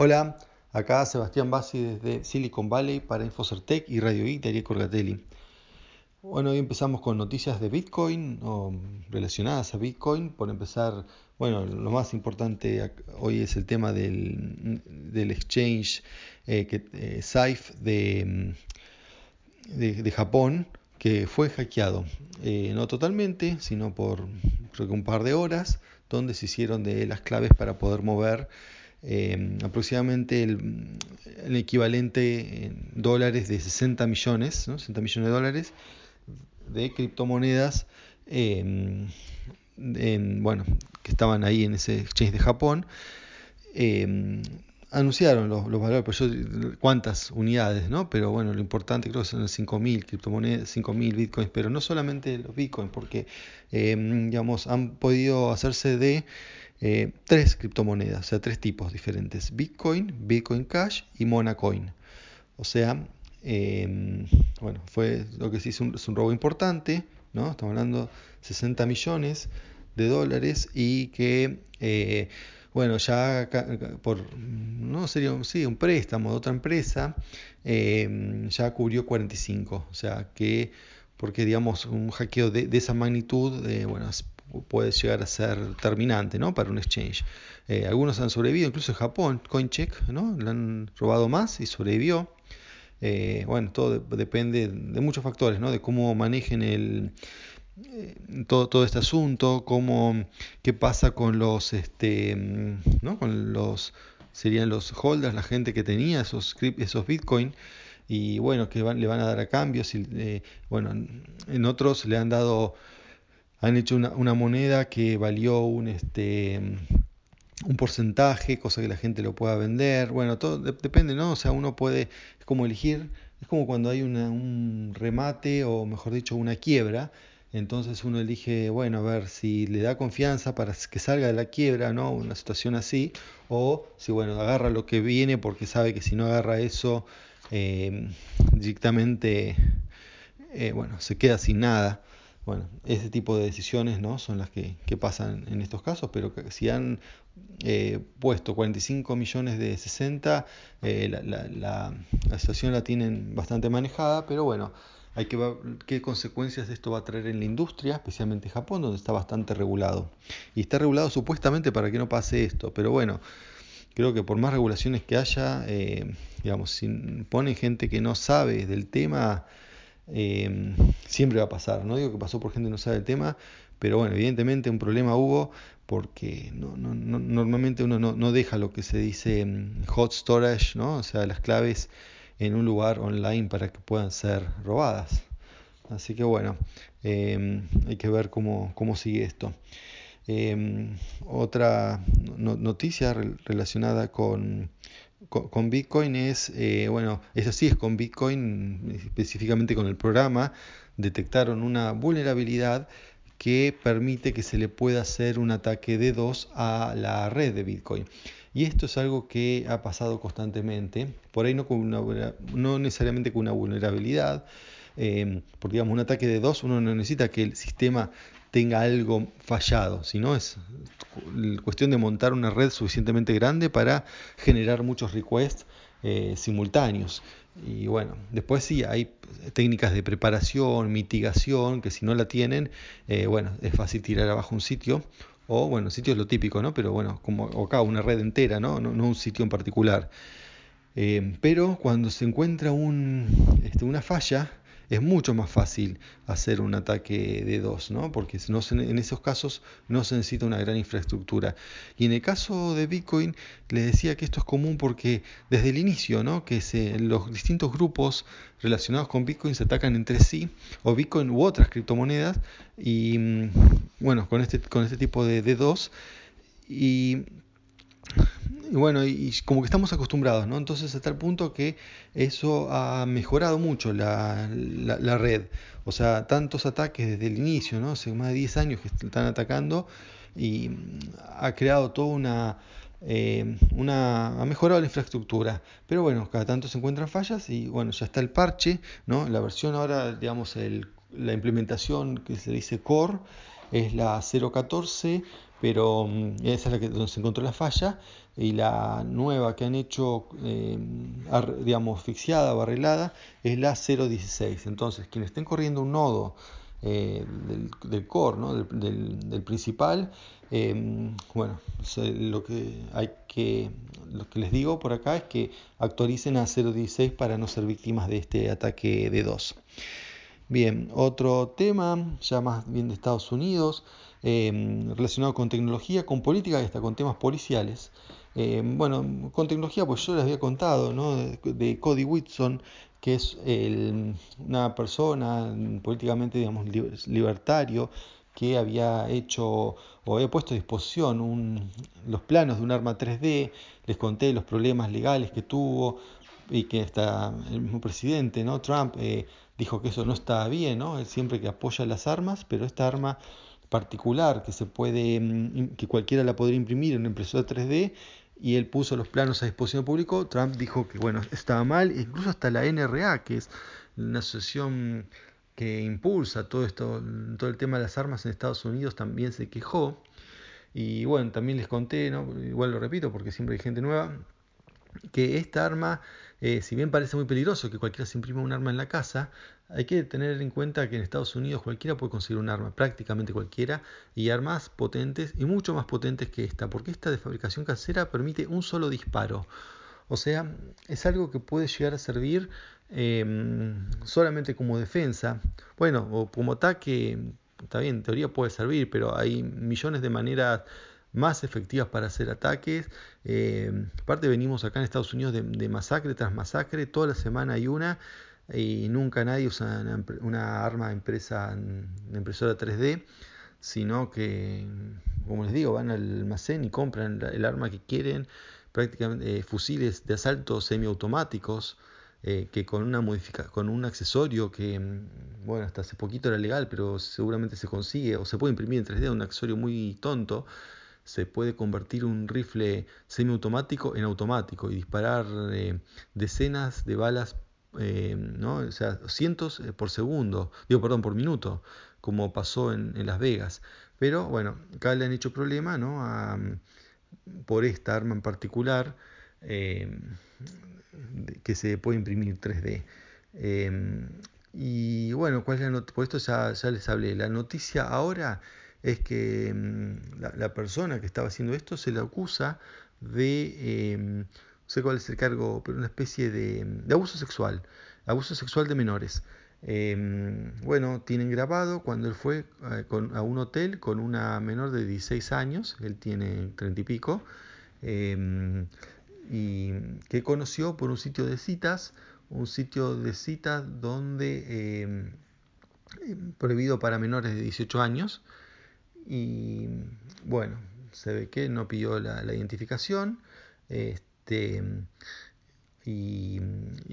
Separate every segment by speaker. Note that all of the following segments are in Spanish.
Speaker 1: Hola, acá Sebastián Bassi desde Silicon Valley para Infocertec y Radio Geek de Corgatelli. Bueno, hoy empezamos con noticias de Bitcoin o relacionadas a Bitcoin. Por empezar, bueno, lo más importante hoy es el tema del, exchange eh, que, eh, de, de, Japón, que fue hackeado. Eh, no totalmente, sino por un par de horas, donde se hicieron de las claves para poder mover eh, aproximadamente el, equivalente en dólares de 60 millones, 60 millones de dólares de criptomonedas eh, bueno, que estaban ahí en ese exchange de Japón. Eh, anunciaron los, valores, pero cuántas unidades, ¿no? Pero bueno, lo importante creo que son 5.000 criptomonedas, 5.000 bitcoins, pero no solamente los bitcoins, porque, digamos, han podido hacerse de eh, tres criptomonedas, o sea, tres tipos diferentes, Bitcoin, Bitcoin Cash y Monacoin. O sea, em, bueno, fue lo que se hizo un, es un robo importante, ¿no? Estamos hablando de 60 millones de dólares y que, eh, bueno, ya por, no sería sí, un préstamo de otra empresa, em, ya cubrió 45, o sea, que porque digamos un hackeo de, esa magnitud, bueno, puede llegar a ser terminante ¿no? para un exchange. Eh, algunos han sobrevivido, incluso en Japón, CoinCheck, ¿no? le han robado más y sobrevivió. Eh, bueno, todo depende de muchos factores, ¿no? de cómo manejen el, eh, todo, todo este asunto, cómo, qué pasa con los, este, ¿no? con los, serían los holders, la gente que tenía esos, esos Bitcoin y bueno, que le van a dar a cambios. Y, bueno, en otros le han dado han hecho una, moneda que valió un, este, un porcentaje, cosa que la gente lo pueda vender. Bueno, todo depende, ¿no? O sea, uno puede, es como elegir, es como cuando hay un remate o mejor dicho una quiebra. Entonces uno elige, bueno, a ver si le da confianza para que salga de la quiebra, ¿no? Una situación así, o si, bueno, agarra lo que viene porque sabe que si no agarra eso, eh, directamente, eh, bueno, se queda sin nada. Bueno, ese tipo de decisiones ¿no? son las que, pasan en estos casos, pero si han eh, puesto 45 millones de 60, eh, la, situación la tienen bastante manejada, pero bueno, hay que ver qué consecuencias esto va a traer en la industria, especialmente Japón, donde está bastante regulado. Y está regulado supuestamente para que no pase esto, pero bueno, creo que por más regulaciones que haya, eh, digamos, si pone gente que no sabe del tema, Em, siempre va a pasar. No digo que pasó por gente que no sabe el tema, pero bueno, evidentemente un problema hubo porque no, no, normalmente uno no, deja lo que se dice em, hot storage, ¿no? o sea, las claves en un lugar online para que puedan ser robadas. Así que bueno, em, hay que ver cómo, cómo sigue esto. otra noticia relacionada con con, Bitcoin es, eh, bueno, eso sí es con Bitcoin, específicamente con el programa, detectaron una vulnerabilidad que permite que se le pueda hacer un ataque de dos a la red de Bitcoin. Y esto es algo que ha pasado constantemente, por ahí no, con una, no necesariamente con una vulnerabilidad, eh, porque digamos un ataque de dos uno no necesita que el sistema tenga algo fallado, sino es cuestión de montar una red suficientemente grande para generar muchos requests eh, simultáneos. Y bueno, después sí hay técnicas de preparación, mitigación, que si no la tienen, eh, bueno, es fácil tirar abajo un sitio. O bueno, sitio es lo típico, ¿no? Pero bueno, como acá una red entera, ¿no? No, un sitio en particular. Eh, pero cuando se encuentra este, una falla, es mucho más fácil hacer un ataque de dos, ¿no? porque en esos casos no se necesita una gran infraestructura. Y en el caso de Bitcoin, les decía que esto es común porque desde el inicio, ¿no? que se, los distintos grupos relacionados con Bitcoin se atacan entre sí, o Bitcoin u otras criptomonedas, y mm, bueno, con este, con este tipo de D2. Y y bueno, y, como que estamos acostumbrados, ¿no? Entonces hasta el punto que eso ha mejorado mucho la, la, red. O sea, tantos ataques desde el inicio, ¿no? Hace más de 10 años que están atacando y ha creado toda una... Eh, una ha mejorado la infraestructura pero bueno cada tanto se encuentran fallas y bueno ya está el parche no la versión ahora digamos el, la implementación que se dice core es la 014 pero mm, esa es la que donde se encontró la falla y la nueva que han hecho, eh, digamos, asfixiada o arreglada es la 0.16. Entonces, quienes estén corriendo un nodo eh, del, core, ¿no? del, principal, eh, bueno, lo que hay que, lo que les digo por acá es que actualicen a 0.16 para no ser víctimas de este ataque de 2. Bien, otro tema, ya más bien de Estados Unidos, eh, relacionado con tecnología, con política y hasta con temas policiales. Eh, bueno, con tecnología, pues yo les había contado ¿no? de, Cody Whitson, que es una persona políticamente, digamos, libertario, que había hecho o había puesto a disposición los planos de un arma 3D, les conté los problemas legales que tuvo y que hasta el mismo presidente, ¿no? Trump, eh, dijo que eso no está bien, ¿no? Él siempre que apoya las armas, pero esta arma particular que se puede, mm, que cualquiera la podría imprimir en una impresora 3D y él puso los planos a disposición público, Trump dijo que bueno, estaba mal, incluso hasta la NRA, que es una asociación que impulsa todo esto, todo el tema de las armas en Estados Unidos, también se quejó. Y bueno, también les conté, ¿no? igual lo repito porque siempre hay gente nueva, que esta arma, eh, si bien parece muy peligroso que cualquiera se imprima un arma en la casa, hay que tener en cuenta que en Estados Unidos cualquiera puede conseguir un arma, prácticamente cualquiera, y armas potentes y mucho más potentes que esta, porque esta de fabricación casera permite un solo disparo. O sea, es algo que puede llegar a servir em, solamente como defensa, bueno, o como ataque, está bien, en teoría puede servir, pero hay millones de maneras más efectivas para hacer ataques. Eh, aparte venimos acá en Estados Unidos de, masacre tras masacre, toda la semana hay una y nunca nadie usa una, arma impresa en impresora 3D, sino que, como les digo, van al almacén y compran el arma que quieren, prácticamente eh, fusiles de asalto semiautomáticos. Eh, que con una modifica con un accesorio que bueno hasta hace poquito era legal pero seguramente se consigue o se puede imprimir en 3D un accesorio muy tonto se puede convertir un rifle semiautomático en automático y disparar eh, decenas de balas, eh, ¿no? o sea, cientos eh, por segundo, digo, perdón, por minuto, como pasó en, Las Vegas. Pero bueno, acá le han hecho problema ¿no? por esta arma en particular que se puede imprimir 3D. y bueno, ¿cuál? Por esto ya les hablé. La noticia ahora es que mm, la, persona que estaba haciendo esto se le acusa de, em, no sé cuál es el cargo, pero una especie de, abuso sexual, abuso sexual de menores. Em, bueno, tienen grabado cuando él fue eh, a un hotel con una menor de 16 años, él tiene 30 y pico, em, y que conoció por un sitio de citas, un sitio de citas donde prohibido para menores de 18 años, y bueno, se ve que no pidió la, identificación. Este, y,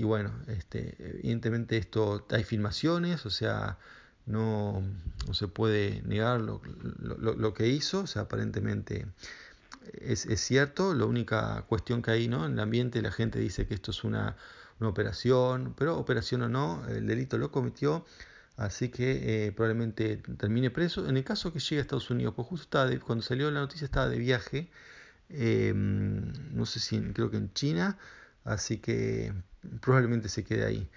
Speaker 1: bueno, este, evidentemente esto hay filmaciones, o sea, no, no se puede negar lo, lo, que hizo, o sea, aparentemente es, es, cierto, la única cuestión que hay ¿no? en el ambiente la gente dice que esto es una, una operación, pero operación o no, el delito lo cometió Así que eh, probablemente termine preso. En el caso que llegue a Estados Unidos, pues justo estaba cuando salió la noticia estaba de viaje, em, no sé si creo que en China, así que probablemente se quede ahí.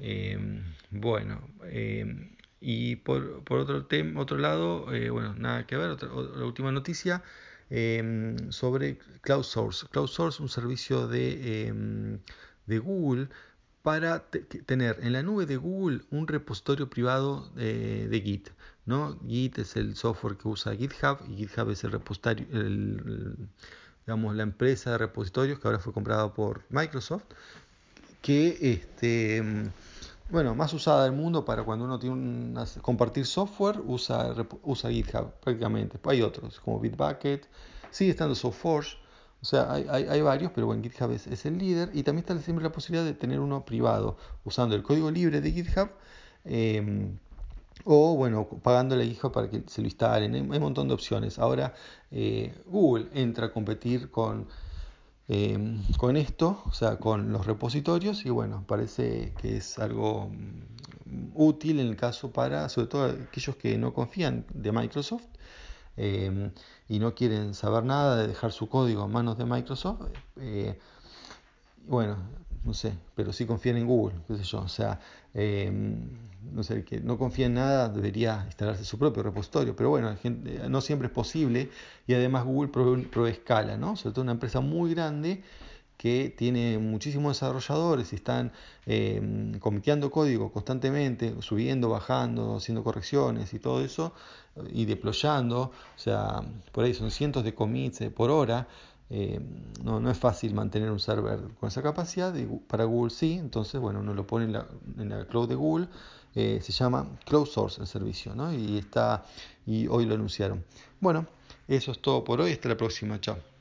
Speaker 1: Em, bueno, em, y por, por otro, tema, otro lado, eh, bueno, nada que ver, otra, la última noticia sobre Cloud Source. Cloud Source, un servicio de, de Google para tener en la nube de Google un repositorio privado de, Git. ¿no? Git es el software que usa GitHub y GitHub es el repositorio, digamos, la empresa de repositorios que ahora fue comprada por Microsoft, que este, bueno, más usada del mundo para cuando uno tiene compartir software, usa, usa GitHub prácticamente. Hay otros como Bitbucket, sigue estando SoftForge o sea, hay, hay, varios, pero bueno, GitHub es, el líder y también está siempre la posibilidad de tener uno privado usando el código libre de GitHub em, o bueno, pagándole a GitHub para que se lo instalen. Hay, un montón de opciones. Ahora eh, Google entra a competir con, em, con esto, o sea, con los repositorios y bueno, parece que es algo mm, útil en el caso para, sobre todo aquellos que no confían de Microsoft eh, y no quieren saber nada de dejar su código en manos de Microsoft, eh, bueno, no sé, pero sí confían en Google, qué sé yo, o sea, no sé, que no confía en nada debería instalarse su propio repositorio, pero bueno, no siempre es posible y además Google provee, escala, ¿no? Sobre todo una empresa muy grande que tiene muchísimos desarrolladores y están eh, comiteando código constantemente, subiendo, bajando, haciendo correcciones y todo eso, y deployando, o sea, por ahí son cientos de commits eh, por hora. Eh, no, no, es fácil mantener un server con esa capacidad, para Google sí, entonces bueno, uno lo pone en la, cloud de Google, se llama Cloud Source el servicio, ¿no? y, está, y hoy lo anunciaron. Bueno, eso es todo por hoy, hasta la próxima, chao.